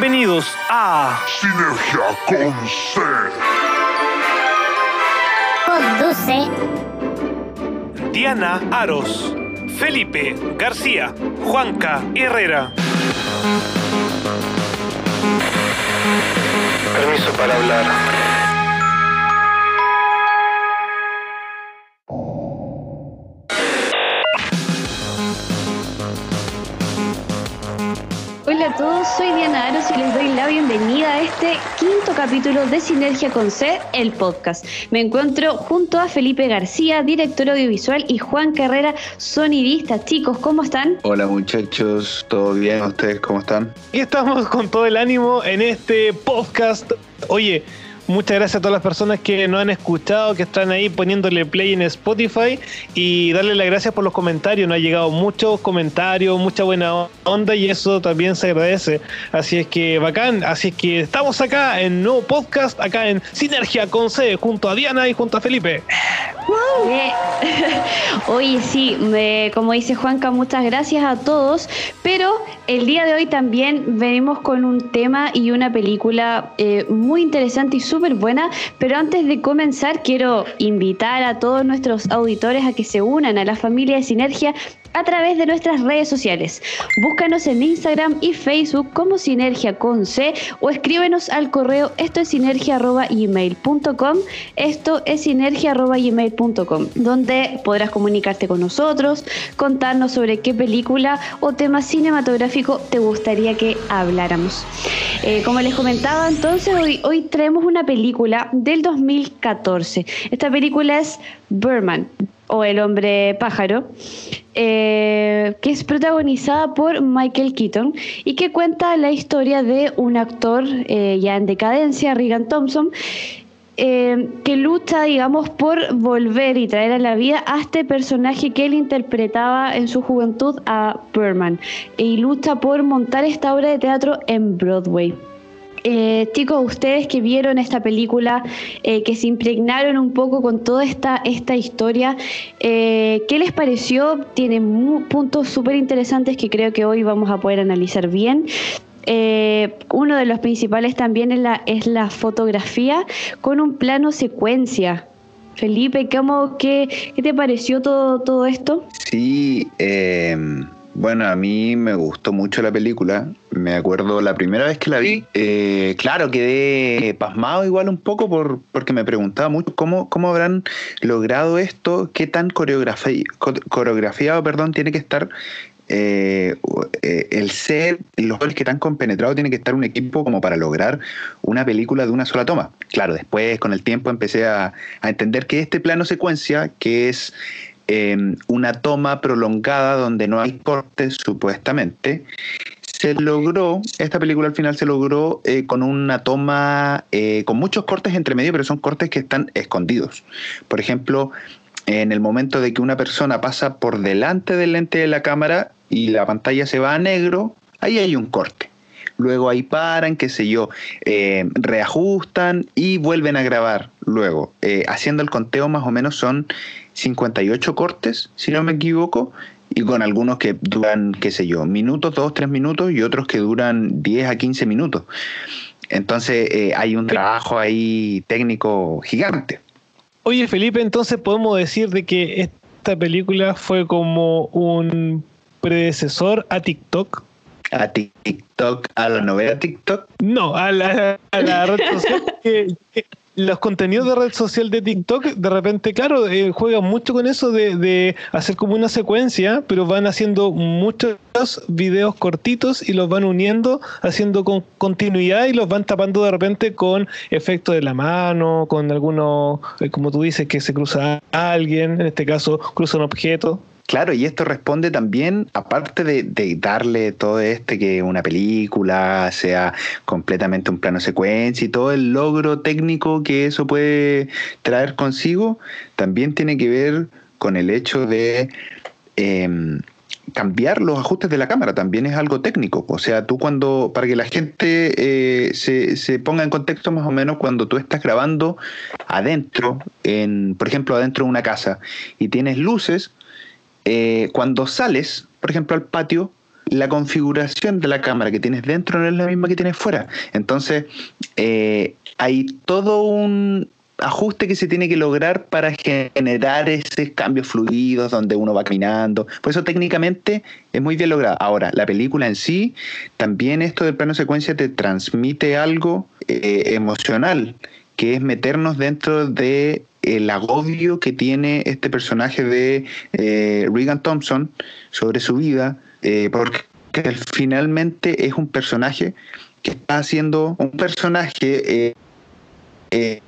Bienvenidos a Sinergia con C. Conduce Diana Aros, Felipe García, Juanca Herrera. Permiso para hablar. A todos, soy Diana Aros y les doy la bienvenida a este quinto capítulo de Sinergia con C, el podcast. Me encuentro junto a Felipe García, director audiovisual, y Juan Carrera, sonidista. Chicos, ¿cómo están? Hola muchachos, ¿todo bien? ¿Ustedes cómo están? Y estamos con todo el ánimo en este podcast. Oye, muchas gracias a todas las personas que nos han escuchado, que están ahí poniéndole play en Spotify y darle las gracias por los comentarios. Nos ha llegado muchos comentarios, mucha buena onda y eso también se agradece. Así es que bacán. Así es que estamos acá en nuevo podcast, acá en Sinergia con C, junto a Diana y junto a Felipe. Eh, Oye, sí, me- como dice Juanca, muchas gracias a todos, pero el día de hoy también venimos con un tema y una película eh, muy interesante y súper buena, pero antes de comenzar quiero invitar a todos nuestros auditores a que se unan a la familia de Sinergia a través de nuestras redes sociales. Búscanos en Instagram y Facebook como Sinergia con C o escríbenos al correo esto es sinergia.gmail.com esto es sinergia.gmail.com donde podrás comunicarte con nosotros, contarnos sobre qué película o tema cinematográfico te gustaría que habláramos. Eh, como les comentaba entonces, hoy, hoy traemos una película del 2014. Esta película es Birdman o El hombre pájaro, eh, que es protagonizada por Michael Keaton y que cuenta la historia de un actor eh, ya en decadencia, Regan Thompson, eh, que lucha, digamos, por volver y traer a la vida a este personaje que él interpretaba en su juventud a Birdman y lucha por montar esta obra de teatro en Broadway. Eh, chicos, ustedes que vieron esta película, eh, que se impregnaron un poco con toda esta, esta historia, eh, ¿qué les pareció? Tiene puntos súper interesantes que creo que hoy vamos a poder analizar bien. Eh, uno de los principales también es la, fotografía con un plano secuencia. Felipe, ¿cómo, qué, ¿qué te pareció todo, todo esto? Sí, eh, bueno, a mí me gustó mucho la película. Me acuerdo la primera vez que la vi. eh, claro, quedé pasmado igual un poco por, porque me preguntaba mucho cómo, cómo habrán logrado esto, qué tan coreografi- co- coreografiado perdón, tiene que estar eh, eh, el set, los goles que tan compenetrado tiene que estar un equipo como para lograr una película de una sola toma. Claro, después con el tiempo empecé a, a entender que este plano secuencia, que es eh, una toma prolongada donde no hay cortes supuestamente, se logró, esta película al final se logró eh, con una toma, eh, con muchos cortes entre medio, pero son cortes que están escondidos. Por ejemplo, en el momento de que una persona pasa por delante del lente de la cámara y la pantalla se va a negro, ahí hay un corte. Luego ahí paran, qué sé yo, eh, reajustan y vuelven a grabar. Luego, haciendo el conteo más o menos son 58 cortes, si no me equivoco, y con algunos que duran, qué sé yo, minutos, dos, tres minutos y otros que duran 10 a 15 minutos. Entonces eh, hay un trabajo ahí técnico gigante. Oye, Felipe, entonces podemos decir de que esta película fue como un predecesor a TikTok. A TikTok, a la novela TikTok. No, a la, a la red social. que- que los contenidos de red social de TikTok, de repente, claro, eh, juegan mucho con eso de, hacer como una secuencia, pero van haciendo muchos videos cortitos y los van uniendo, haciendo con continuidad y los van tapando de repente con efectos de la mano, con algunos, eh, como tú dices, que se cruza alguien, en este caso cruza un objeto. Claro, y esto responde también, aparte de, darle todo este que una película sea completamente un plano secuencia y todo el logro técnico que eso puede traer consigo, también tiene que ver con el hecho de em, cambiar los ajustes de la cámara, también es algo técnico. O sea, tú cuando, para que la gente eh, se, se ponga en contexto más o menos, cuando tú estás grabando adentro, en, por ejemplo, adentro de una casa y tienes luces, eh, cuando sales, por ejemplo, al patio, la configuración de la cámara que tienes dentro no es la misma que tienes fuera. Entonces, eh, hay todo un ajuste que se tiene que lograr para generar ese cambio fluidos donde uno va caminando. Por eso técnicamente es muy bien logrado. Ahora, la película en sí, también esto del plano secuencia te transmite algo eh, emocional, que es meternos dentro de el agobio que tiene este personaje de eh, Regan Thompson sobre su vida, eh, porque finalmente es un personaje que está haciendo un personaje eh,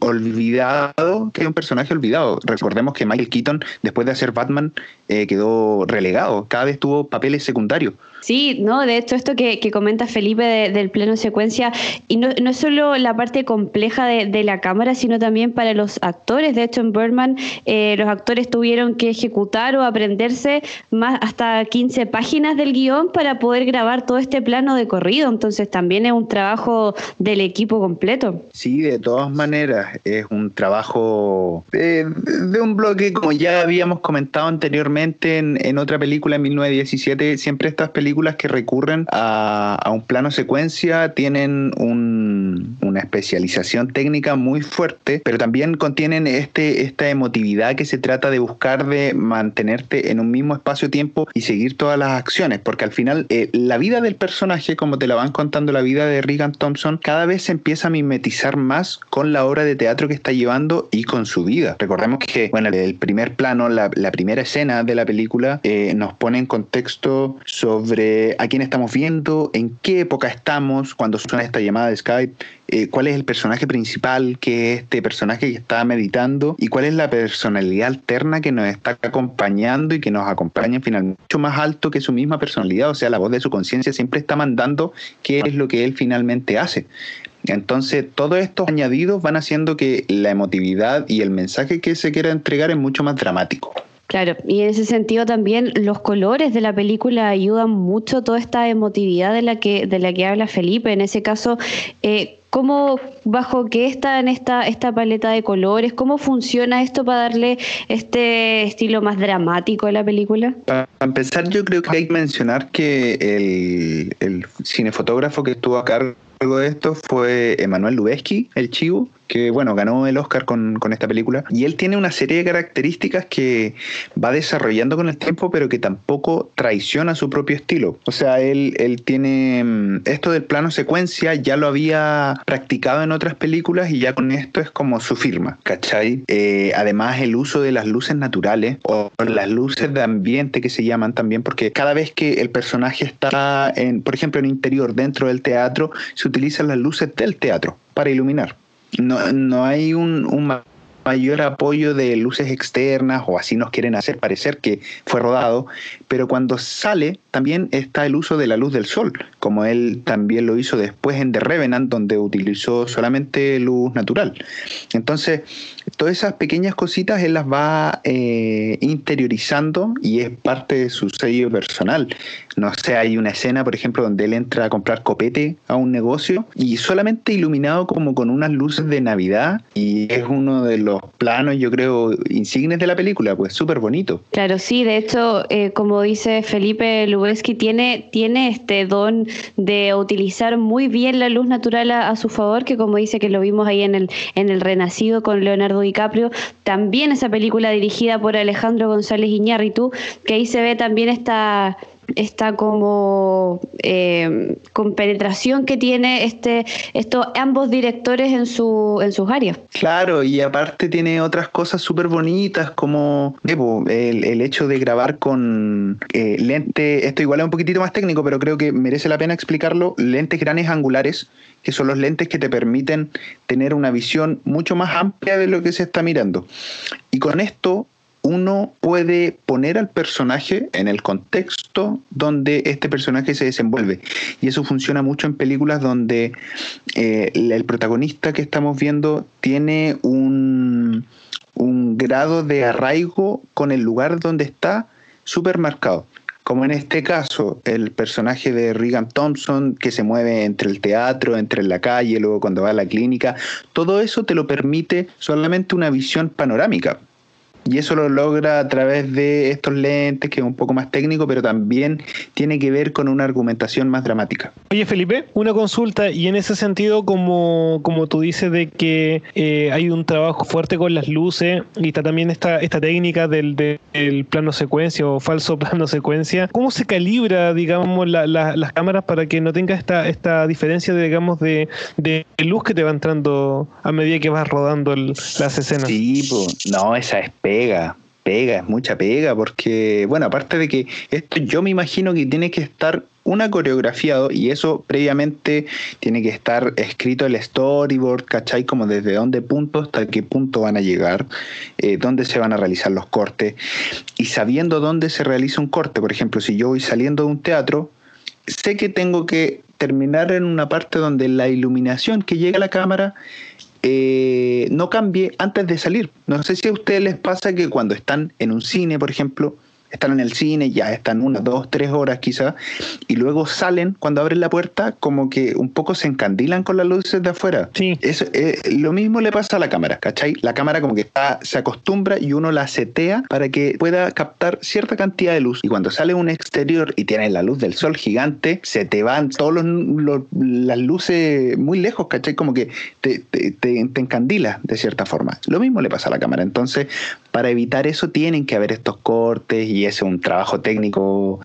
olvidado, que es un personaje olvidado. Recordemos que Michael Keaton, después de hacer Batman, quedó relegado, cada vez tuvo papeles secundarios. Sí, no, de hecho esto que, comenta Felipe del pleno secuencia, y no, no es solo la parte compleja de, la cámara, sino también para los actores. De hecho, en Birdman eh, los actores tuvieron que ejecutar o aprenderse más hasta 15 páginas del guion para poder grabar todo este plano de corrido. Entonces también es un trabajo del equipo completo. Sí, de todas maneras, es un trabajo de, un bloque, como ya habíamos comentado anteriormente en, en otra película en 1917, siempre estas películas que recurren a, un plano secuencia tienen una especialización técnica muy fuerte, pero también contienen este, esta emotividad que se trata de buscar de mantenerte en un mismo espacio-tiempo y seguir todas las acciones, porque al final eh, la vida del personaje, como te la van contando la vida de Regan Thompson, cada vez se empieza a mimetizar más con la obra de teatro que está llevando y con su vida. Recordemos que, bueno, el primer plano, la, primera escena de la película eh, nos pone en contexto sobre a quién estamos viendo, en qué época estamos, cuando suena esta llamada de Skype, eh, cuál es el personaje principal, que es este personaje que está meditando, y cuál es la personalidad alterna que nos está acompañando y que nos acompaña finalmente mucho más alto que su misma personalidad, o sea, la voz de su conciencia siempre está mandando qué es lo que él finalmente hace. Entonces, todos estos añadidos van haciendo que la emotividad y el mensaje que se quiera entregar es mucho más dramático. Claro, y en ese sentido también los colores de la película ayudan mucho toda esta emotividad de la que, de la que habla Felipe. En ese caso, eh, ¿cómo, bajo qué está en esta, esta paleta de colores? ¿Cómo funciona esto para darle este estilo más dramático a la película? Para empezar, yo creo que hay que mencionar que el, el cinefotógrafo que estuvo a cargo de esto fue Emanuel Lubezki, el Chivo, que bueno, ganó el Oscar con, esta película. Y él tiene una serie de características que va desarrollando con el tiempo, pero que tampoco traiciona su propio estilo. O sea, él, él tiene mm, esto del plano secuencia, ya lo había practicado en otras películas y ya con esto es como su firma, ¿cachai? Eh, además, el uso de las luces naturales o las luces de ambiente que se llaman también, porque cada vez que el personaje está, en, por ejemplo, en interior dentro del teatro, se utilizan las luces del teatro para iluminar no, no hay un, un mayor apoyo de luces externas o así nos quieren hacer parecer que fue rodado, pero cuando sale también está el uso de la luz del sol, como él también lo hizo después en The Revenant, donde utilizó solamente luz natural. Entonces, todas esas pequeñas cositas él las va eh, interiorizando y es parte de su sello personal. No sé, hay una escena, por ejemplo, donde él entra a comprar copete a un negocio y solamente iluminado como con unas luces de Navidad y es uno de los planos, yo creo, insignes de la película, pues súper bonito. Claro, sí, de hecho, eh, como dice Felipe Lubeski, tiene, tiene este don de utilizar muy bien la luz natural a, su favor, que como dice que lo vimos ahí en el, en el Renacido con Leonardo DiCaprio, también esa película dirigida por Alejandro González Iñárritu, que ahí se ve también esta esta como eh, penetración que tiene este estos ambos directores en su en sus áreas. Claro y aparte tiene otras cosas súper bonitas como el, el, hecho de grabar con eh, lente esto igual es un poquitito más técnico pero creo que merece la pena explicarlo lentes grandes angulares que son los lentes que te permiten tener una visión mucho más amplia de lo que se está mirando. Y con esto uno puede poner al personaje en el contexto donde este personaje se desenvuelve. Y eso funciona mucho en películas donde eh, el protagonista que estamos viendo tiene un, un grado de arraigo con el lugar donde está súper marcado. Como en este caso, el personaje de Regan Thompson, que se mueve entre el teatro, entre la calle, luego cuando va a la clínica, todo eso te lo permite solamente una visión panorámica Y eso lo logra a través de estos lentes, que es un poco más técnico, pero también tiene que ver con una argumentación más dramática. Oye, Felipe, una consulta, y en ese sentido, como, como tú dices de que eh, hay un trabajo fuerte con las luces y está también esta, esta técnica del, del plano secuencia o falso plano secuencia, ¿cómo se calibra, digamos, la- la- las cámaras para que no tenga esta, esta diferencia, de, digamos, de, de luz que te va entrando a medida que vas rodando el- las escenas? Sí, pues, no, esa es pega, pega, es mucha pega, porque, bueno, aparte de que esto yo me imagino que tiene que estar una coreografiado y eso previamente tiene que estar escrito el storyboard, ¿cachai? Como desde dónde punto hasta qué punto van a llegar, eh, dónde se van a realizar los cortes y sabiendo dónde se realiza un corte, por ejemplo, si yo voy saliendo de un teatro, sé que tengo que terminar en una parte donde la iluminación que llega a la cámara eh, no cambie antes de salir. No sé si a ustedes les pasa que cuando están en un cine, por ejemplo, están en el cine, ya están unas, dos, tres horas quizás, y luego salen cuando abren la puerta, como que un poco se encandilan con las luces de afuera. Sí. Eso, eh, lo mismo le pasa a la cámara, ¿cachai? La cámara como que está, se acostumbra y uno la setea para que pueda captar cierta cantidad de luz. Y cuando sale un exterior y tiene la luz del sol gigante, se te van todas las luces muy lejos, ¿cachai? Como que te, te, te, te encandila de cierta forma. Lo mismo le pasa a la cámara. Entonces, para evitar eso tienen que haber estos cortes y ese es un trabajo técnico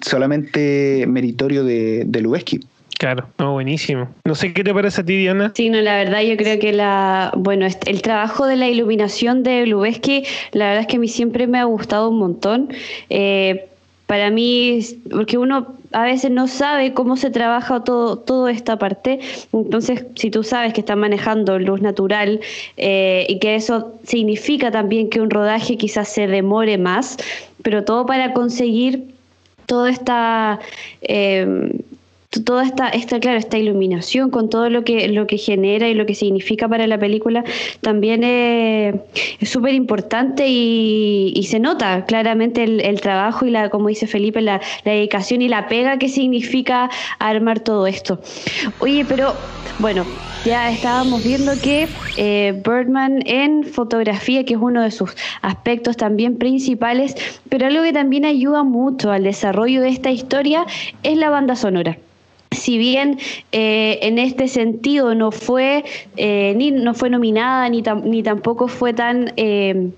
solamente meritorio de, de Lubeski. Claro, no, buenísimo. No sé qué te parece a ti, Diana. Sí, no, la verdad yo creo que la, bueno, este- el trabajo de la iluminación de Lubeski, la verdad es que a mí siempre me ha gustado un montón. Eh, para mí, porque uno a veces no sabe cómo se trabaja todo, toda esta parte, entonces si tú sabes que están manejando luz natural eh, y que eso significa también que un rodaje quizás se demore más, pero todo para conseguir toda esta eh, toda esta, esta, claro, esta iluminación con todo lo que, lo que genera y lo que significa para la película también es súper importante y, y se nota claramente el, el trabajo y la, como dice Felipe, la, la dedicación y la pega que significa armar todo esto. Oye, pero bueno, ya estábamos viendo que eh, Birdman en fotografía, que es uno de sus aspectos también principales, pero algo que también ayuda mucho al desarrollo de esta historia es la banda sonora. Si bien eh, en este sentido no fue eh, ni no fue nominada ni, tam- ni tampoco fue tan eh,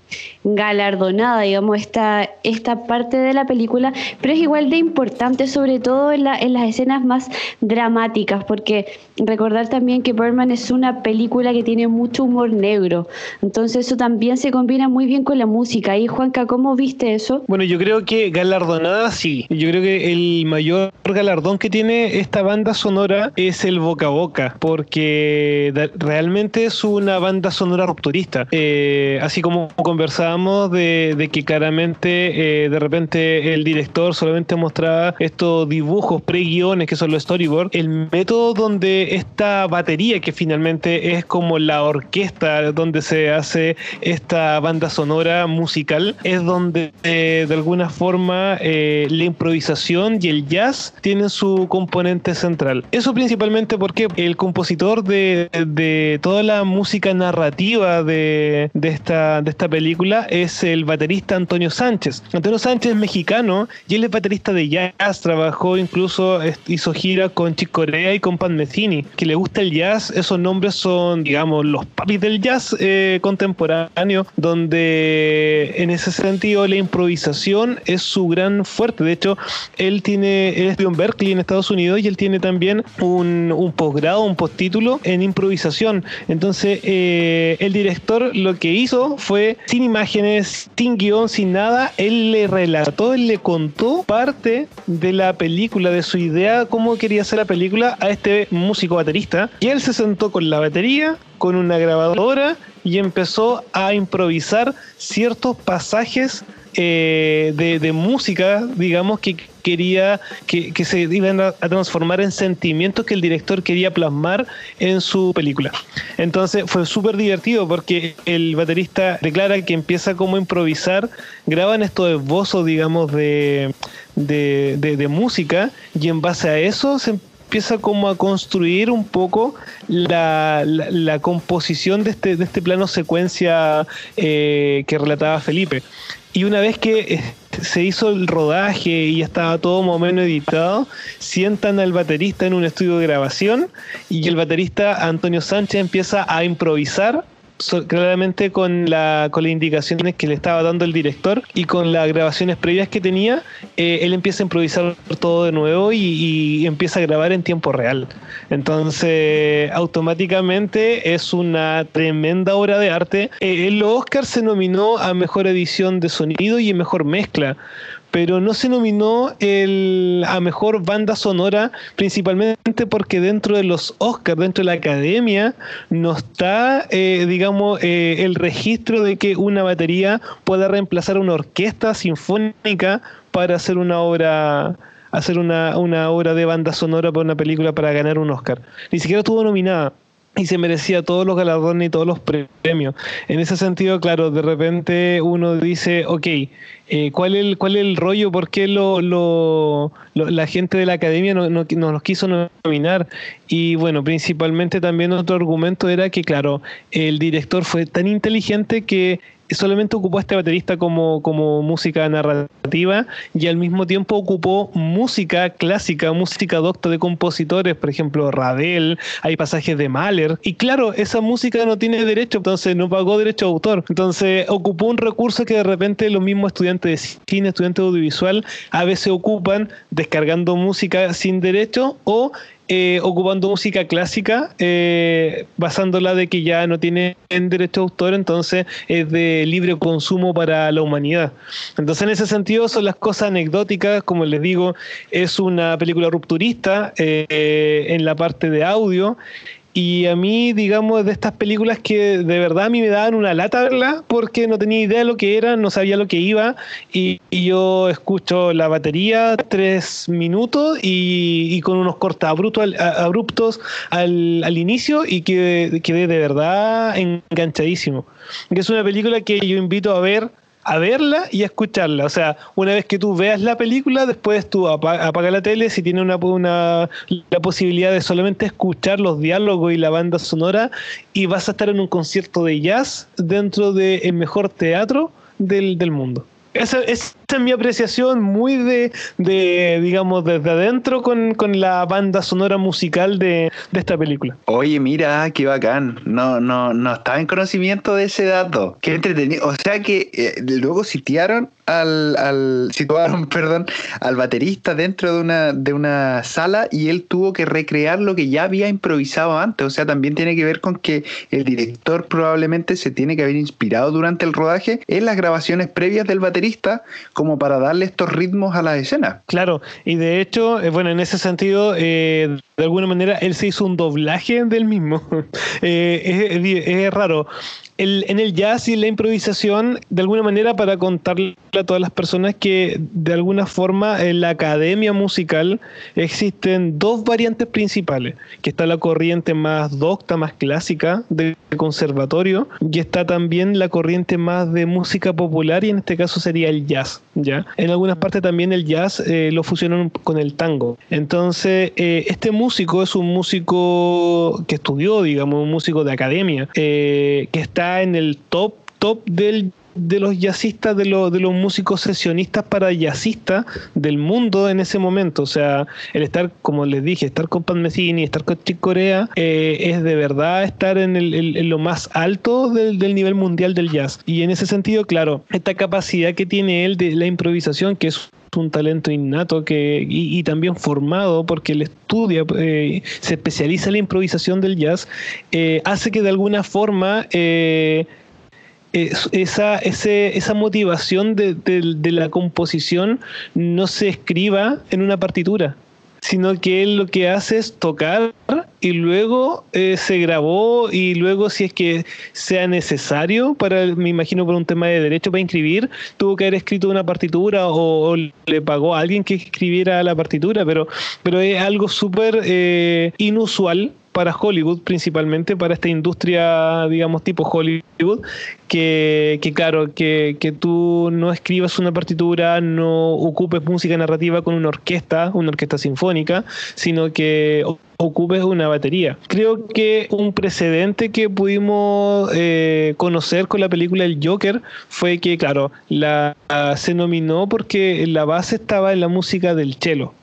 galardonada, digamos, esta, esta parte de la película, pero es igual de importante, sobre todo en, la- en las escenas más dramáticas, porque recordar también que Birdman es una película que tiene mucho humor negro, entonces eso también se combina muy bien con la música. Y Juanca, ¿cómo viste eso? Bueno, yo creo que galardonada sí. Yo creo que el mayor galardón que tiene esta banda sonora es el boca a boca, porque realmente es una banda sonora rupturista. Eh, así como conversábamos de, de que claramente eh, de repente el director solamente mostraba estos dibujos pre-guiones que son los storyboards, el método donde esta batería que finalmente es como la orquesta donde se hace esta banda sonora musical es donde eh, de alguna forma eh, la improvisación y el jazz tienen su componente central. Eso principalmente porque el compositor de, toda la música narrativa de, de esta, película es el baterista Antonio Sánchez. Antonio Sánchez es mexicano y él es baterista de jazz, trabajó incluso, hizo gira con Chick Corea y con Pan Metheny. Que le gusta el jazz, esos nombres son, digamos, los papis del jazz eh, contemporáneo, donde en ese sentido la improvisación es su gran fuerte. De hecho, él tiene, él estudió en Berkeley en Estados Unidos y él tiene también un, posgrado, un postítulo en improvisación. Entonces, eh, el director lo que hizo fue, sin imágenes, sin guion, sin nada, él le relató, él le contó parte de la película, de su idea, cómo quería hacer la película a este músico baterista. Y él se sentó con la batería, con una grabadora y empezó a improvisar ciertos pasajes eh, de, música, digamos, que quería que, se iban a, transformar en sentimientos que el director quería plasmar en su película. Entonces fue súper divertido porque el baterista declara que empieza como a improvisar, graban estos esbozos, digamos, de- de música y en base a eso se empieza como a construir un poco la, la- composición de este, de este plano secuencia eh, que relataba Felipe. Y una vez que eh, se hizo el rodaje y estaba todo más o menos editado, sientan al baterista en un estudio de grabación y el baterista Antonio Sánchez empieza a improvisar claramente con, la, con las indicaciones que le estaba dando el director y con las grabaciones previas que tenía, eh, él empieza a improvisar todo de nuevo y, y empieza a grabar en tiempo real. Entonces, automáticamente es una tremenda obra de arte. Eh, en los Oscars se nominó a mejor edición de sonido y mejor mezcla pero no se nominó el, a mejor banda sonora, principalmente porque dentro de los Oscars, dentro de la academia, no está, eh, digamos, eh, el registro de que una batería pueda reemplazar una orquesta sinfónica para hacer una obra hacer una, una obra de banda sonora para una película para ganar un Oscar. Ni siquiera estuvo nominada y se merecía todos los galardones y todos los premios. En ese sentido, claro, de repente uno dice, ok, eh, ¿cuál, es el, ¿cuál es el rollo? ¿Por qué lo, la gente de la academia no, no, no nos quiso nominar? Y bueno, principalmente también otro argumento era que, claro, el director fue tan inteligente que solamente ocupó a este baterista como, como música narrativa y al mismo tiempo ocupó música clásica, música docta de compositores, por ejemplo, Ravel, hay pasajes de Mahler. Y claro, esa música no tiene derecho, entonces no pagó derecho de autor. Entonces ocupó un recurso que de repente los mismos estudiantes de cine, estudiantes de audiovisual, a veces ocupan descargando música sin derecho o eh, ocupando música clásica, eh, basándola de que ya no tiene derecho de autor, entonces es de libre consumo para la humanidad. Entonces, en ese sentido, son las cosas anecdóticas, como les digo, es una película rupturista eh, en la parte de audio. Y a mí, digamos, de estas películas que de verdad a mí me daban una lata verla porque no tenía idea de lo que era, no sabía lo que iba. Y, yo escucho la batería tres minutos y, con unos cortes abruptos abruptos al, al inicio y quedé, quedé de verdad enganchadísimo. Es una película que yo invito a ver a verla y a escucharla. O sea, una vez que tú veas la película, después tú apa- apaga la tele si tiene una, una- la posibilidad de solamente escuchar los diálogos y la banda sonora y vas a estar en un concierto de jazz dentro del mejor teatro del, del mundo. Esa, esa es mi apreciación muy de, de digamos, desde adentro con, con la banda sonora musical de, de esta película. Oye, mira, qué bacán. No, no, no estaba en conocimiento de ese dato. Qué entretenido. O sea que eh, luego sitiaron al, al situaron, perdón, al baterista dentro de una, de una sala y él tuvo que recrear lo que ya había improvisado antes. O sea, también tiene que ver con que el director probablemente se tiene que haber inspirado durante el rodaje en las grabaciones previas del baterista como para darle estos ritmos a la escena. Claro, y de hecho, eh, bueno, en ese sentido, eh, de alguna manera, él se hizo un doblaje del mismo. Eh, es raro. El- en el jazz y la improvisación, de alguna manera, para contarle a todas las personas que de alguna forma en la academia musical existen dos variantes principales, que está la corriente más docta, más clásica del conservatorio, y está también la corriente más de música popular, y en este caso sería el jazz, ¿ya? En algunas partes también el jazz eh, lo fusionan con el tango. Entonces, eh, este músico es un músico que estudió, digamos, un músico de academia, eh, que está en el top, top del de los jazzistas, de, los de los músicos sesionistas para jazzistas del mundo en ese momento. O sea, el estar, como les dije, estar con Pan Messini, estar con Chick Corea, eh, es de verdad estar en, el- en lo más alto del, del nivel mundial del jazz. Y en ese sentido, claro, esta capacidad que tiene él de la improvisación, que es un talento innato que y, también formado porque él estudia eh, se especializa en la improvisación del jazz eh, hace que de alguna forma eh, es- esa, esa motivación de, de- de la composición no se escriba en una partitura, sino que él lo que hace es tocar y luego eh, se grabó y luego si es que sea necesario para, me imagino por un tema de derecho para inscribir, tuvo que haber escrito una partitura o, le pagó a alguien que escribiera la partitura, pero, pero es algo súper eh, inusual para Hollywood, principalmente para esta industria, digamos, tipo Hollywood, que, claro, que, que tú no escribas una partitura, no ocupes música narrativa con una orquesta, una orquesta sinfónica, sino que ocupes una batería. Creo que un precedente que pudimos eh, conocer con la película El Joker fue que, claro, la, se nominó porque la base estaba en la música del cello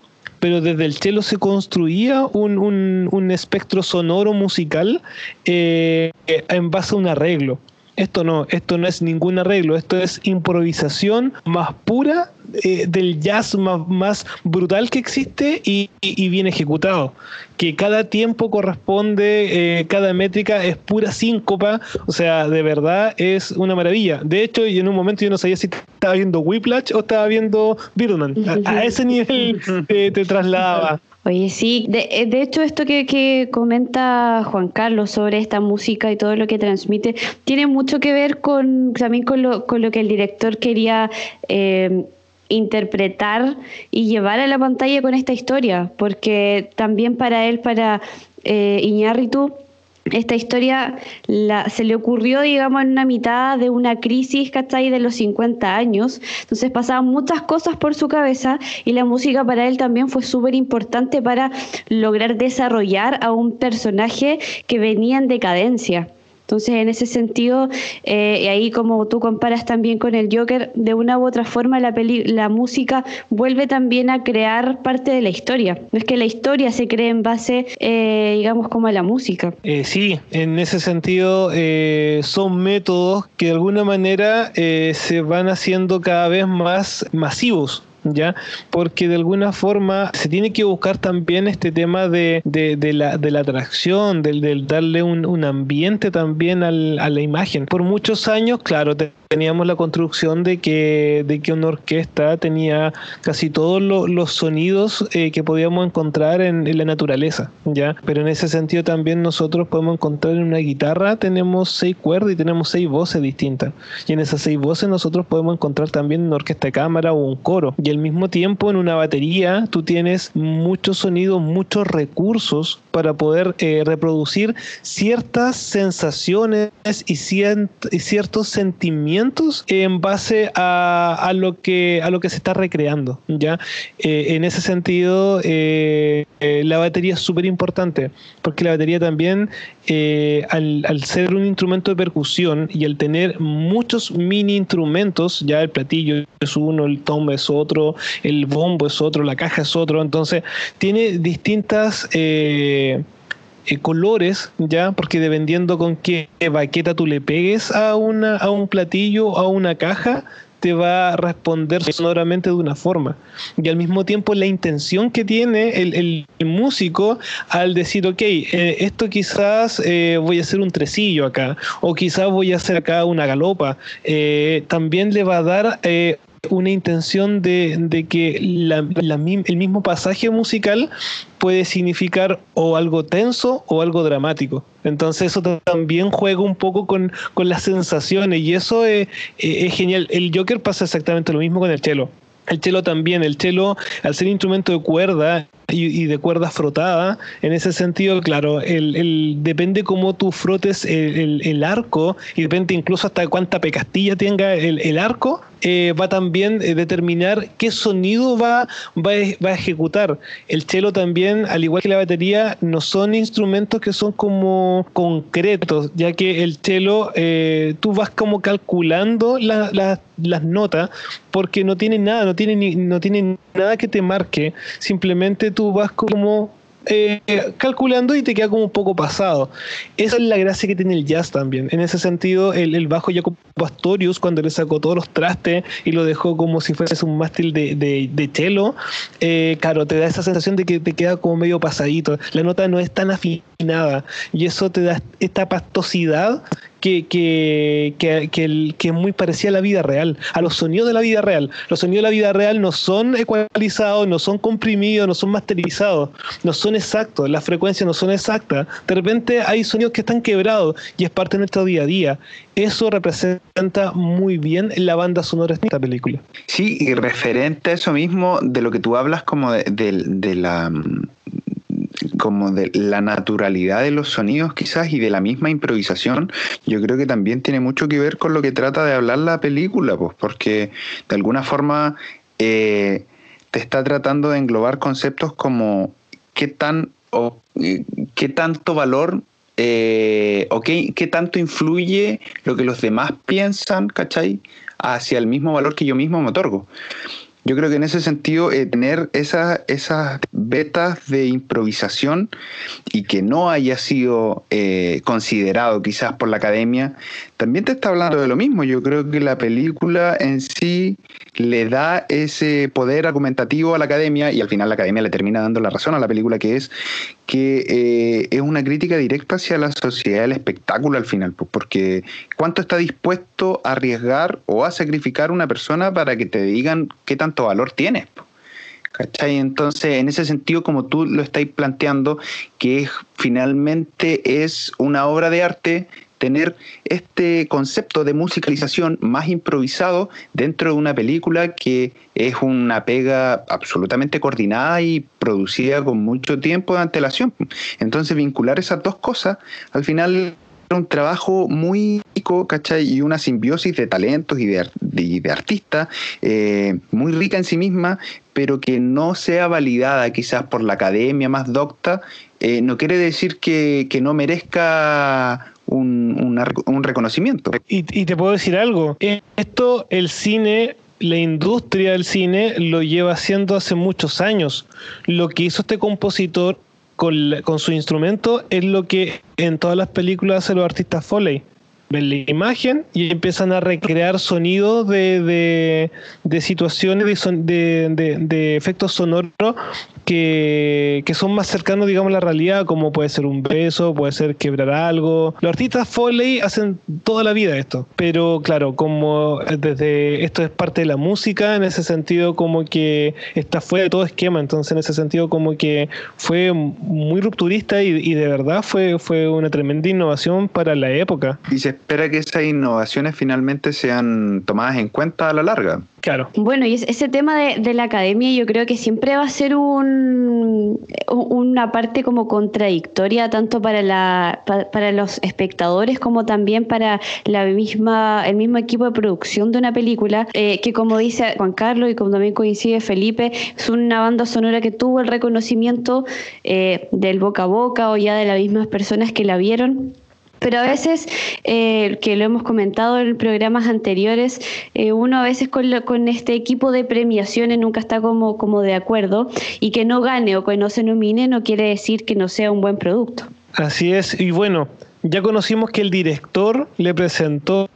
pero desde el cello se construía un, un, un espectro sonoro musical eh, en base a un arreglo. Esto no, esto no es ningún arreglo, esto es improvisación más pura eh, del jazz más, más, brutal que existe y, y, bien ejecutado. Que cada tiempo corresponde, eh, cada métrica es pura síncopa, o sea, de verdad es una maravilla. De hecho, y en un momento yo no sabía si estaba viendo Whiplash o estaba viendo Birdman. A, a ese nivel te, te trasladaba. Oye, sí, de, eh, de hecho esto que, que, comenta Juan Carlos sobre esta música y todo lo que transmite, tiene mucho que ver con también con lo, con lo que el director quería eh, interpretar y llevar a la pantalla con esta historia, porque también para él, para eh, Iñárritu, esta historia la, se le ocurrió, digamos, en una mitad de una crisis, ¿cachai? De los 50 años. Entonces pasaban muchas cosas por su cabeza y la música para él también fue súper importante para lograr desarrollar a un personaje que venía en decadencia. Entonces, en ese sentido, eh, y ahí como tú comparas también con el Joker, de una u otra forma la, peli la música vuelve también a crear parte de la historia. No es que la historia se cree en base, eh, digamos, como a la música. Eh, sí, en ese sentido eh, son métodos que de alguna manera se van haciendo cada vez más masivos. ¿Ya? Porque de alguna forma se tiene que buscar también este tema de, de, de la, de la atracción, del, del darle un, un, ambiente también al, a la imagen. Por muchos años, claro, teníamos la construcción de que, de que una orquesta tenía casi todos lo, los sonidos eh, que podíamos encontrar en, en, la naturaleza, ¿ya? Pero en ese sentido también nosotros podemos encontrar en una guitarra, tenemos seis cuerdas y tenemos seis voces distintas. Y en esas seis voces nosotros podemos encontrar también una orquesta de cámara o un coro. Y al mismo tiempo en una batería tú tienes muchos sonidos, muchos recursos para poder eh, reproducir ciertas sensaciones y, cient y ciertos sentimientos en base a, a, lo que, a lo que se está recreando. ¿ya? Eh, en ese sentido, eh, la batería es súper importante, porque la batería también, al, al ser un instrumento de percusión y al tener muchos mini instrumentos, ya el platillo es uno, el tom es otro, el bombo es otro, la caja es otro, entonces tiene distintas... Eh, eh, colores, ya, porque dependiendo con qué baqueta tú le pegues a, una, a un platillo, a una caja, te va a responder sonoramente de una forma. Y al mismo tiempo la intención que tiene el, músico al decir, ok, eh, esto quizás voy a hacer un tresillo acá, o quizás voy a hacer acá una galopa, también le va a dar una intención de, de que el mismo pasaje musical puede significar o algo tenso o algo dramático. Entonces eso también juega un poco con, con las sensaciones y eso es, es, genial. El Joker pasa exactamente lo mismo con el cello. El cello también, el cello al ser instrumento de cuerda y, de cuerda frotada. En ese sentido, claro, el, el depende cómo tú frotes el, el, arco y depende incluso hasta cuánta pecastilla tenga el, arco, eh, va también a determinar qué sonido va, va, va, a ejecutar. El cello también, al igual que la batería, no son instrumentos que son como concretos, ya que el cello eh, tú vas como calculando la, la, las notas porque no tiene nada, no tiene, ni, no tiene nada que te marque, simplemente tú vas como eh, calculando y te queda como un poco pasado. Esa es la gracia que tiene el jazz también. En ese sentido, el, el bajo Jacob Pastorius, cuando le sacó todos los trastes y lo dejó como si fuese un mástil de, de, cello, eh, claro, te da esa sensación de que te queda como medio pasadito. La nota no es tan afinada y eso te da esta pastosidad que, que, que, que, que es muy parecida a la vida real, a los sonidos de la vida real. Los sonidos de la vida real no son ecualizados, no son comprimidos, no son masterizados, no son exactos, las frecuencias no son exactas. De repente hay sonidos que están quebrados y es parte de nuestro día a día. Eso representa muy bien la banda sonora de esta película. Sí, y referente a eso mismo, de lo que tú hablas como de, de la como de la naturalidad de los sonidos quizás y de la misma improvisación, yo creo que también tiene mucho que ver con lo que trata de hablar la película, pues porque de alguna forma eh, te está tratando de englobar conceptos como qué tan o eh, qué tanto valor eh, o qué, qué tanto influye lo que los demás piensan, ¿cachai? hacia el mismo valor que yo mismo me otorgo. Yo creo que en ese sentido, eh, tener esas, esas de improvisación y que no haya sido eh, considerado quizás por la academia, también te está hablando de lo mismo. Yo creo que la película en sí le da ese poder argumentativo a la academia y al final la academia le termina dando la razón a la película, que es que eh, es una crítica directa hacia la sociedad del espectáculo al final, pues, porque cuánto está dispuesto a arriesgar o a sacrificar una persona para que te digan qué tanto valor tienes. Pues. ¿Cachai? Entonces, en ese sentido, como tú lo estáis planteando, que finalmente es una obra de arte tener este concepto de musicalización más improvisado dentro de una película que es una pega absolutamente coordinada y producida con mucho tiempo de antelación. Entonces vincular esas dos cosas al final un trabajo muy rico, ¿cachai? Y una simbiosis de talentos y de, de, artistas eh, muy rica en sí misma, pero que no sea validada quizás por la academia más docta, eh, no quiere decir que, que no merezca un, un, reconocimiento. Y, y, te puedo decir algo, esto el cine, la industria del cine lo lleva haciendo hace muchos años. Lo que hizo este compositor con, con su instrumento es lo que en todas las películas hacen los artistas Foley ven la imagen y empiezan a recrear sonidos de, de, de situaciones, de, de, de, efectos sonoros que, son más cercanos, digamos, a la realidad, como puede ser un beso, puede ser quebrar algo. Los artistas Foley hacen toda la vida esto, pero claro, como desde esto es parte de la música, en ese sentido como que está fuera de todo esquema, entonces en ese sentido como que fue muy rupturista y, y de verdad fue, fue una tremenda innovación para la época. Y se espera que esas innovaciones finalmente sean tomadas en cuenta a la larga. Bueno, y ese tema de, de, la academia yo creo que siempre va a ser un, una parte como contradictoria tanto para, la, para los espectadores como también para la misma, el mismo equipo de producción de una película, eh, que como dice Juan Carlos y como también coincide Felipe, es una banda sonora que tuvo el reconocimiento eh, del boca a boca o ya de las mismas personas que la vieron pero a veces, eh, que lo hemos comentado en programas anteriores, eh, uno a veces con, con, este equipo de premiaciones nunca está como, como de acuerdo y que no gane o que no se nomine no quiere decir que no sea un buen producto. Así es, y bueno, ya conocimos que el director le presentó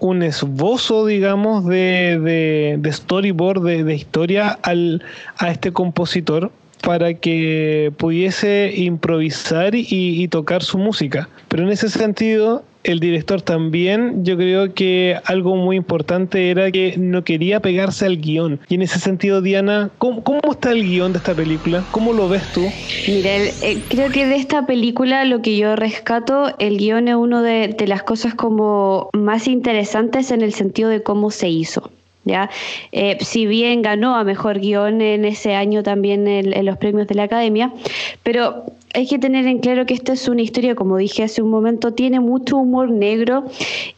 un esbozo, digamos, de, de, storyboard, de, de historia al, a este compositor para que pudiese improvisar y, tocar su música. Pero en ese sentido, el director también, yo creo que algo muy importante era que no quería pegarse al guion. Y en ese sentido, Diana, ¿cómo, cómo está el guion de esta película? ¿Cómo lo ves tú? Mira, eh, creo que de esta película lo que yo rescato, el guion es una de, de las cosas como más interesantes en el sentido de cómo se hizo. ¿ya? Eh, si bien ganó a mejor guion en ese año también en, en, los premios de la Academia, pero hay que tener en claro que esta es una historia, como dije hace un momento, tiene mucho humor negro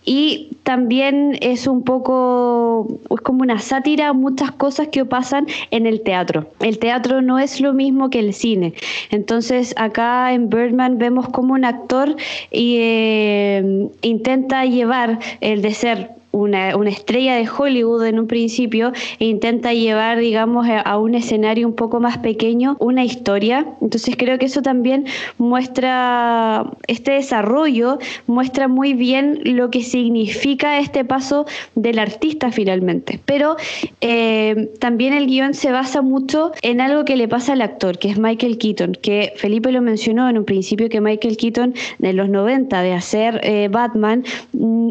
y también es un poco, es como una sátira a muchas cosas que pasan en el teatro. El teatro no es lo mismo que el cine. Entonces acá en Birdman vemos como un actor eh, intenta llevar el de ser una, una, estrella de Hollywood en un principio e intenta llevar, digamos, a, un escenario un poco más pequeño una historia. Entonces creo que eso también muestra, este desarrollo muestra muy bien lo que significa este paso del artista finalmente. Pero eh, también el guion se basa mucho en algo que le pasa al actor, que es Michael Keaton, que Felipe lo mencionó en un principio que Michael Keaton en los 90 de hacer eh, Batman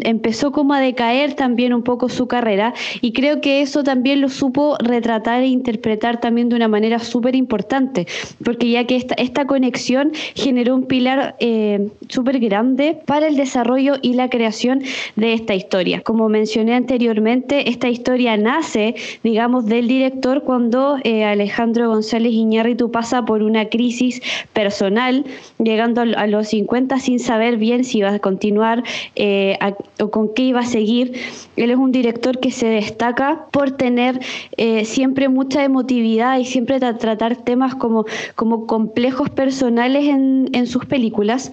empezó como a decaer también un poco su carrera y creo que eso también lo supo retratar e interpretar también de una manera súper importante, porque ya que esta, esta conexión generó un pilar eh, súper grande para el desarrollo y la creación de esta historia. Como mencioné anteriormente, esta historia nace, digamos, del director cuando eh, Alejandro González Iñárritu pasa por una crisis personal, llegando a los 50 sin saber bien si iba a continuar eh, o con qué iba a seguir. Él es un director que se destaca por tener eh, siempre mucha emotividad y siempre tratar temas como, como complejos personales en, en sus películas.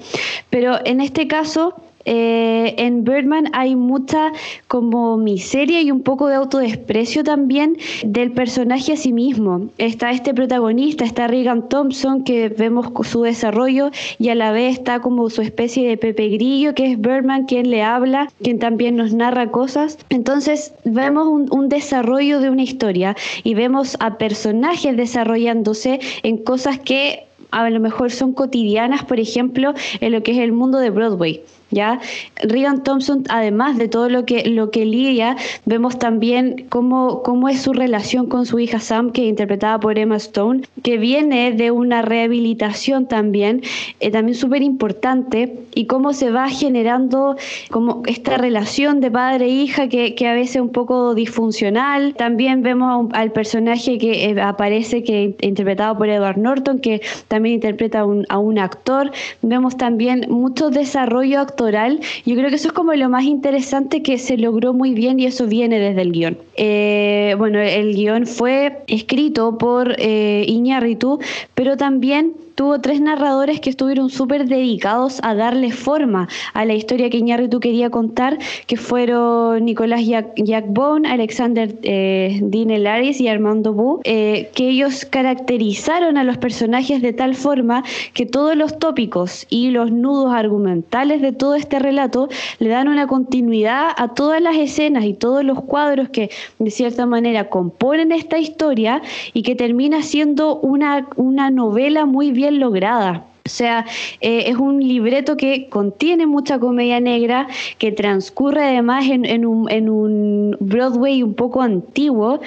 Pero en este caso eh, en Birdman hay mucha como miseria y un poco de autodesprecio también del personaje a sí mismo. Está este protagonista, está Regan Thompson, que vemos su desarrollo y a la vez está como su especie de Pepe Grillo, que es Birdman quien le habla, quien también nos narra cosas. Entonces vemos un, un desarrollo de una historia y vemos a personajes desarrollándose en cosas que a lo mejor son cotidianas, por ejemplo, en lo que es el mundo de Broadway. ¿Ya? Regan Thompson, además de todo lo que, lo que lidia, vemos también cómo, cómo es su relación con su hija Sam, que es interpretada por Emma Stone, que viene de una rehabilitación también, eh, también súper importante, y cómo se va generando como esta relación de padre e hija que, que a veces es un poco disfuncional. También vemos al personaje que eh, aparece, que interpretado por Edward Norton, que también interpreta un, a un actor. Vemos también mucho desarrollo yo creo que eso es como lo más interesante que se logró muy bien y eso viene desde el guion. Eh, bueno, el guion fue escrito por eh, Iñárritu, pero también tuvo tres narradores que estuvieron súper dedicados a darle forma a la historia que Iñárritu quería contar, que fueron Nicolás Jack, Bone, Alexander eh, Laris y Armando Bu, eh, que ellos caracterizaron a los personajes de tal forma que todos los tópicos y los nudos argumentales de todo este relato le dan una continuidad a todas las escenas y todos los cuadros que de cierta manera componen esta historia y que termina siendo una, una novela muy bien lograda. O sea, eh, es un libreto que contiene mucha comedia negra, que transcurre además en, un, en un Broadway un poco antiguo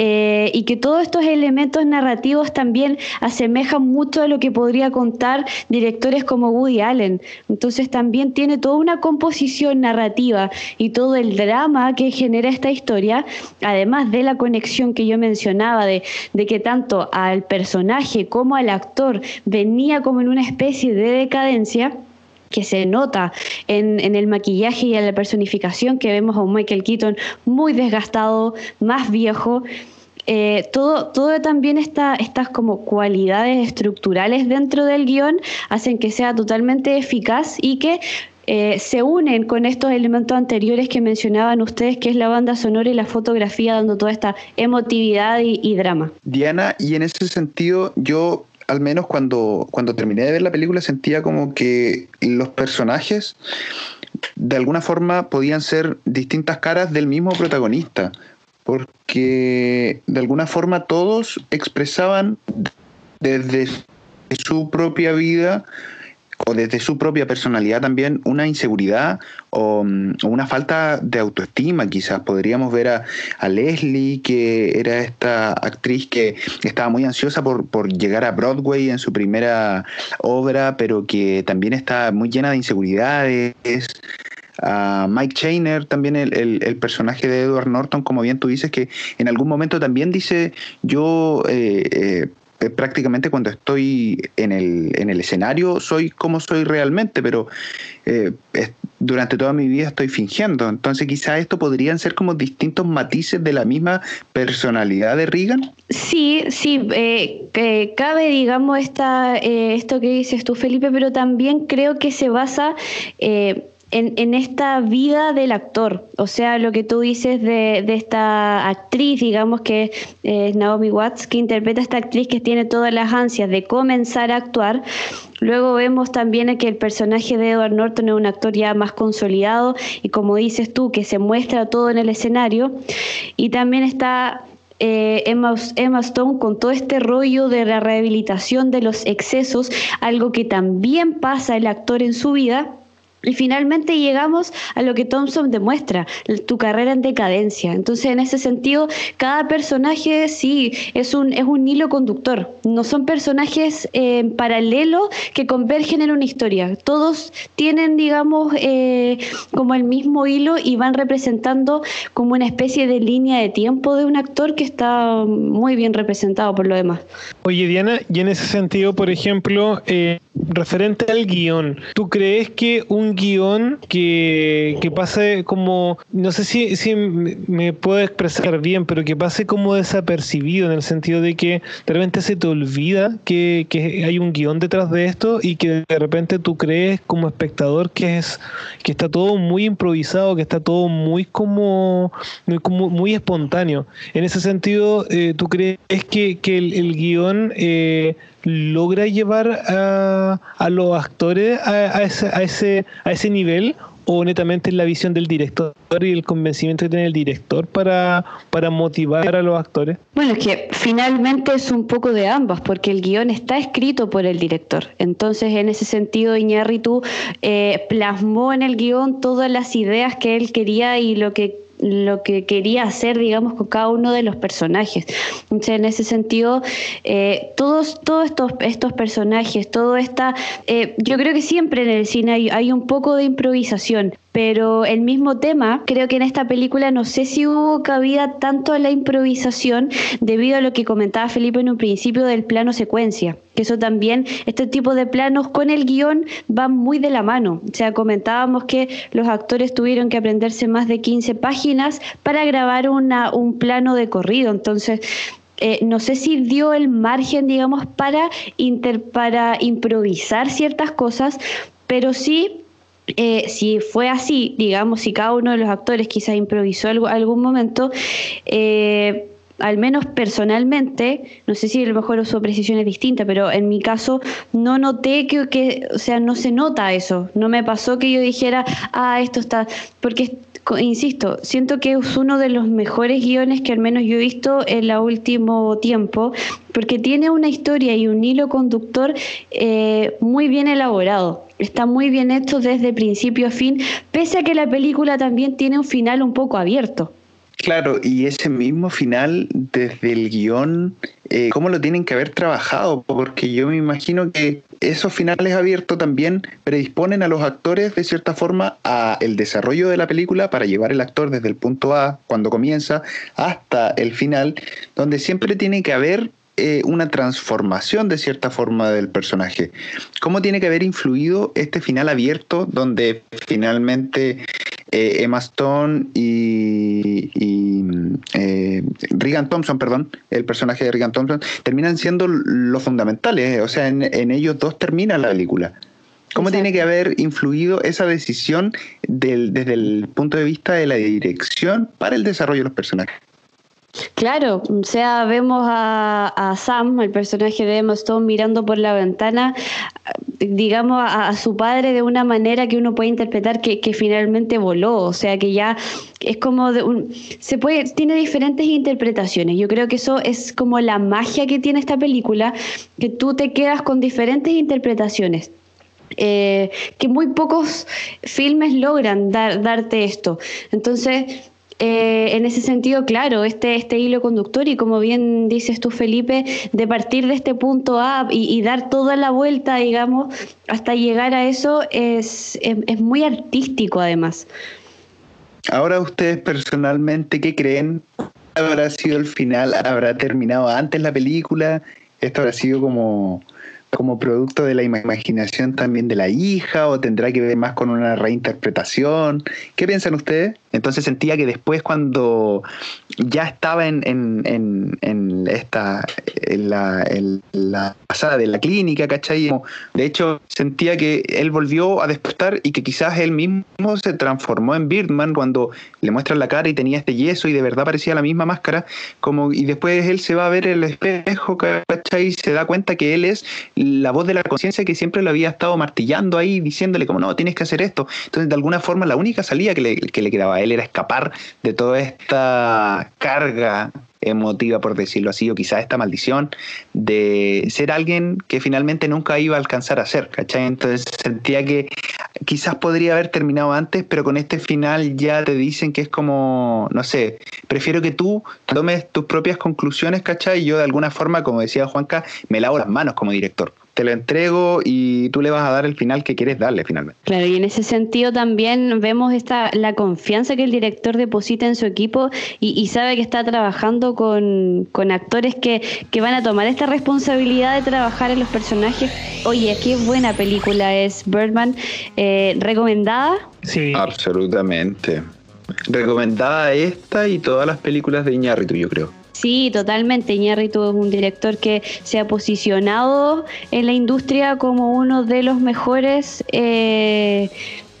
eh, y que todos estos elementos narrativos también asemejan mucho a lo que podría contar directores como Woody Allen. Entonces también tiene toda una composición narrativa y todo el drama que genera esta historia, además de la conexión que yo mencionaba, de, de que tanto al personaje como al actor venía como en una especie de decadencia que se nota en, en, el maquillaje y en la personificación que vemos a un Michael Keaton muy desgastado, más viejo. Eh, todo, todo también está, estas como cualidades estructurales dentro del guion hacen que sea totalmente eficaz y que eh, se unen con estos elementos anteriores que mencionaban ustedes, que es la banda sonora y la fotografía, dando toda esta emotividad y drama. Diana, y en ese sentido, yo al menos cuando, cuando terminé de ver la película sentía como que los personajes de alguna forma podían ser distintas caras del mismo protagonista, porque de alguna forma todos expresaban desde su propia vida o desde su propia personalidad también una inseguridad o, una falta de autoestima quizás. Podríamos ver a, Leslie, que era esta actriz que estaba muy ansiosa por, por llegar a Broadway en su primera obra, pero que también está muy llena de inseguridades a Mike Chainer, también el, personaje de Edward Norton, como bien tú dices, que en algún momento también dice, yo eh, eh, eh, prácticamente cuando estoy en el, en el escenario soy como soy realmente, pero durante toda mi vida estoy fingiendo. Entonces quizá esto podrían ser como distintos matices de la misma personalidad de Reagan. Sí, sí, que cabe, digamos, esta, esto que dices tú, Felipe, pero también creo que se basa en, esta vida del actor. O sea, lo que tú dices de, esta actriz, digamos que es Naomi Watts, que interpreta a esta actriz que tiene todas las ansias de comenzar a actuar. Luego vemos también que el personaje de Edward Norton es un actor ya más consolidado y como dices tú, que se muestra todo en el escenario. Y también está eh, Emma, Emma, Stone con todo este rollo de la rehabilitación de los excesos, algo que también pasa el actor en su vida Y finalmente llegamos a lo que Thompson demuestra, tu carrera en decadencia. Entonces, en ese sentido, cada personaje sí es un, es un hilo conductor. No son personajes eh, paralelos que convergen en una historia. Todos tienen, digamos, eh, como el mismo hilo y van representando como una especie de línea de tiempo de un actor que está muy bien representado por lo demás. Oye, Diana, y en ese sentido, por ejemplo, eh, referente al guion, ¿tú crees que un guion que, que pase como, no sé si, si me puedo expresar bien, pero que pase como desapercibido en el sentido de que de repente se te olvida que, que hay un guion detrás de esto y que de repente tú crees como espectador que es que está todo muy improvisado, que está todo muy como muy, como muy espontáneo. En ese sentido, eh, ¿tú crees que, que el, el guion eh, logra llevar a, a los actores a, ese, a, ese, a ese nivel o netamente es la visión del director y el convencimiento que tiene el director para, para motivar a los actores? Bueno, es que finalmente es un poco de ambas, porque el guion está escrito por el director. Entonces, en ese sentido, Iñárritu eh, plasmó en el guion todas las ideas que él quería y lo que lo que quería hacer, digamos, con cada uno de los personajes. Entonces, en ese sentido, eh, todos, todos estos, estos personajes, todo esta, eh, yo creo que siempre en el cine hay, hay un poco de improvisación, pero el mismo tema, creo que en esta película no sé si hubo cabida tanto a la improvisación debido a lo que comentaba Felipe en un principio del plano secuencia, que eso también, este tipo de planos con el guion van muy de la mano. O sea, comentábamos que los actores tuvieron que aprenderse más de 15 páginas para grabar una, un plano de corrido, entonces... Eh, no sé si dio el margen, digamos, para, inter, para improvisar ciertas cosas, pero sí eh, si fue así, digamos, si cada uno de los actores quizás improvisó algo, algún momento, eh, al menos personalmente, no sé si a lo mejor su precisión es distinta, pero en mi caso no noté que, o sea, no se nota eso. No me pasó que yo dijera, ah, esto está, porque insisto, siento que es uno de los mejores guiones que al menos yo he visto en el último tiempo, porque tiene una historia y un hilo conductor eh, muy bien elaborado. Está muy bien hecho desde principio a fin, pese a que la película también tiene un final un poco abierto. Claro, y ese mismo final desde el guion, eh, ¿cómo lo tienen que haber trabajado? Porque yo me imagino que esos finales abiertos también predisponen a los actores de cierta forma a el desarrollo de la película para llevar el actor desde el punto A, cuando comienza, hasta el final, donde siempre tiene que haber eh, una transformación de cierta forma del personaje. ¿Cómo tiene que haber influido este final abierto donde finalmente eh, Emma Stone y, y eh, Regan Thompson, perdón, el personaje de Regan Thompson, terminan siendo los fundamentales, o sea, en, en ellos dos termina la película. ¿Cómo Exacto. tiene que haber influido esa decisión del, desde el punto de vista de la dirección para el desarrollo de los personajes? Claro, o sea, vemos a, a, Sam, el personaje de Emma Stone, mirando por la ventana, digamos, a, su padre de una manera que uno puede interpretar que, que finalmente voló, o sea, que ya es como de un, se puede, tiene diferentes interpretaciones. Yo creo que eso es como la magia que tiene esta película, que tú te quedas con diferentes interpretaciones. Eh, que muy pocos filmes logran dar, darte esto. Entonces, eh, en ese sentido, claro, este, este hilo conductor y como bien dices tú, Felipe, de partir de este punto A y, dar toda la vuelta, digamos, hasta llegar a eso, es, es, es, muy artístico además. Ahora ustedes personalmente, ¿qué creen? ¿Habrá sido el final? ¿Habrá terminado antes la película? ¿Esto habrá sido como como producto de la imaginación también de la hija o tendrá que ver más con una reinterpretación? ¿Qué piensan ustedes? Entonces sentía que después cuando ya estaba en, en, en, esta, en la, la pasada de la clínica, ¿cachai? De hecho, sentía que él volvió a despertar y que quizás él mismo se transformó en Birdman cuando le muestran la cara y tenía este yeso y de verdad parecía la misma máscara, como y después él se va a ver el espejo, ¿cachai? Y se da cuenta que él es la voz de la conciencia que siempre lo había estado martillando ahí, diciéndole como, no, tienes que hacer esto. Entonces, de alguna forma, la única salida que le, que le quedaba a él era escapar de toda esta carga emotiva, por decirlo así, o quizás esta maldición de ser alguien que finalmente nunca iba a alcanzar a ser, ¿cachai? Entonces sentía que quizás podría haber terminado antes, pero con este final ya te dicen que es como, no sé, prefiero que tú tomes tus propias conclusiones, ¿cachai? Y yo de alguna forma, como decía Juanca, me lavo las manos como director te lo entrego y tú le vas a dar el final que quieres darle finalmente. Claro, y en ese sentido también vemos esta la confianza que el director deposita en su equipo y, sabe que está trabajando con, actores que, que, van a tomar esta responsabilidad de trabajar en los personajes. Oye, qué buena película es Birdman. Eh, ¿Recomendada? Sí. Absolutamente. Recomendada esta y todas las películas de Iñárritu, yo creo. Sí, totalmente. Iñárritu es un director que se ha posicionado en la industria como uno de los mejores eh,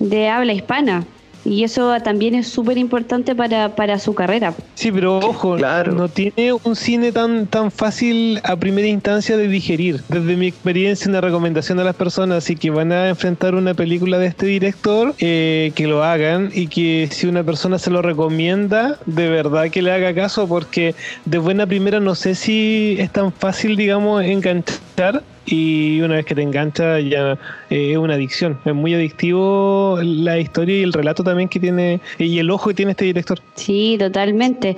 de habla hispana. Y eso también es súper importante para, para, su carrera. Sí, pero ojo, no tiene un cine tan, tan fácil a primera instancia de digerir. Desde mi experiencia, una recomendación a las personas si que van a enfrentar una película de este director, eh, que lo hagan y que si una persona se lo recomienda, de verdad que le haga caso, porque de buena primera no sé si es tan fácil, digamos, enganchar y una vez que te engancha ya eh, es una adicción. Es muy adictivo la historia y el relato también que tiene y el ojo que tiene este director. Sí, totalmente.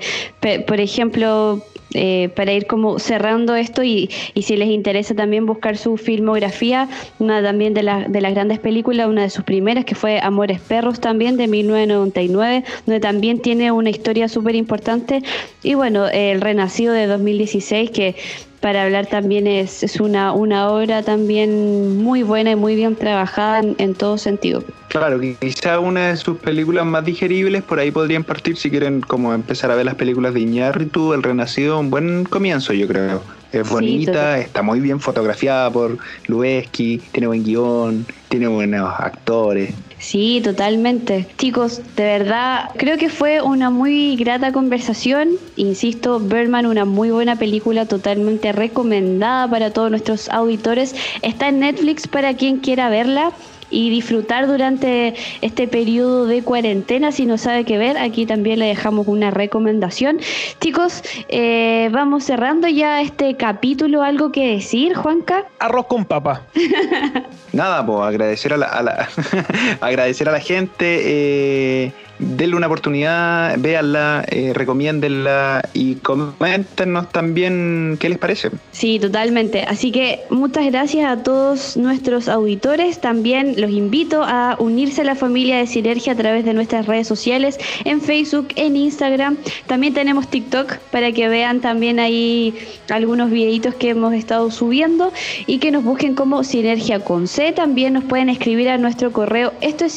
por ejemplo, eh, para ir como cerrando esto y, y, si les interesa también buscar su filmografía, una también de, de las grandes películas, una de sus primeras que fue Amores Perros también de 1999, donde también tiene una historia súper importante y bueno, El Renacido de 2016 que para hablar también es, es una, una obra también muy buena y muy bien trabajada en, todo sentido. Claro, quizá una de sus películas más digeribles, por ahí podrían partir si quieren como empezar a ver las películas de Iñárritu, El Renacido, un buen comienzo yo creo. Es bonita, está muy bien fotografiada por Lubeski, tiene buen guion, tiene buenos actores. Sí, totalmente. Chicos, de verdad, creo que fue una muy grata conversación. Insisto, Birdman, una muy buena película, totalmente recomendada para todos nuestros auditores. Está en Netflix para quien quiera verla y disfrutar durante este periodo de cuarentena. Si no sabe qué ver, aquí también le dejamos una recomendación. Chicos, eh, vamos cerrando ya este capítulo. ¿Algo que decir, Juanca? Arroz con papa. Nada, pues agradecer a la, agradecer a la gente. Eh, denle una oportunidad, véanla, eh, recomiéndenla y coméntenos también qué les parece. Sí, totalmente. Así que muchas gracias a todos nuestros auditores. También los invito a unirse a la familia de Sinergia a través de nuestras redes sociales, en Facebook, en Instagram. También tenemos TikTok para que vean también ahí algunos videitos que hemos estado subiendo y que nos busquen como Sinergia con C. También nos pueden escribir a nuestro correo. Esto es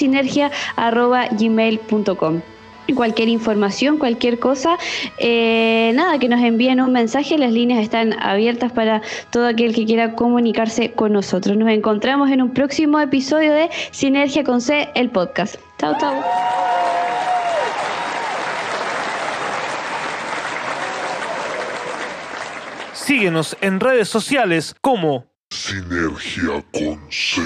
cualquier información, cualquier cosa, eh, nada, que nos envíen un mensaje, las líneas están abiertas para todo aquel que quiera comunicarse con nosotros. Nos encontramos en un próximo episodio de Sinergia con C, el podcast. Chao, chao. Síguenos en redes sociales como Sinergia con C.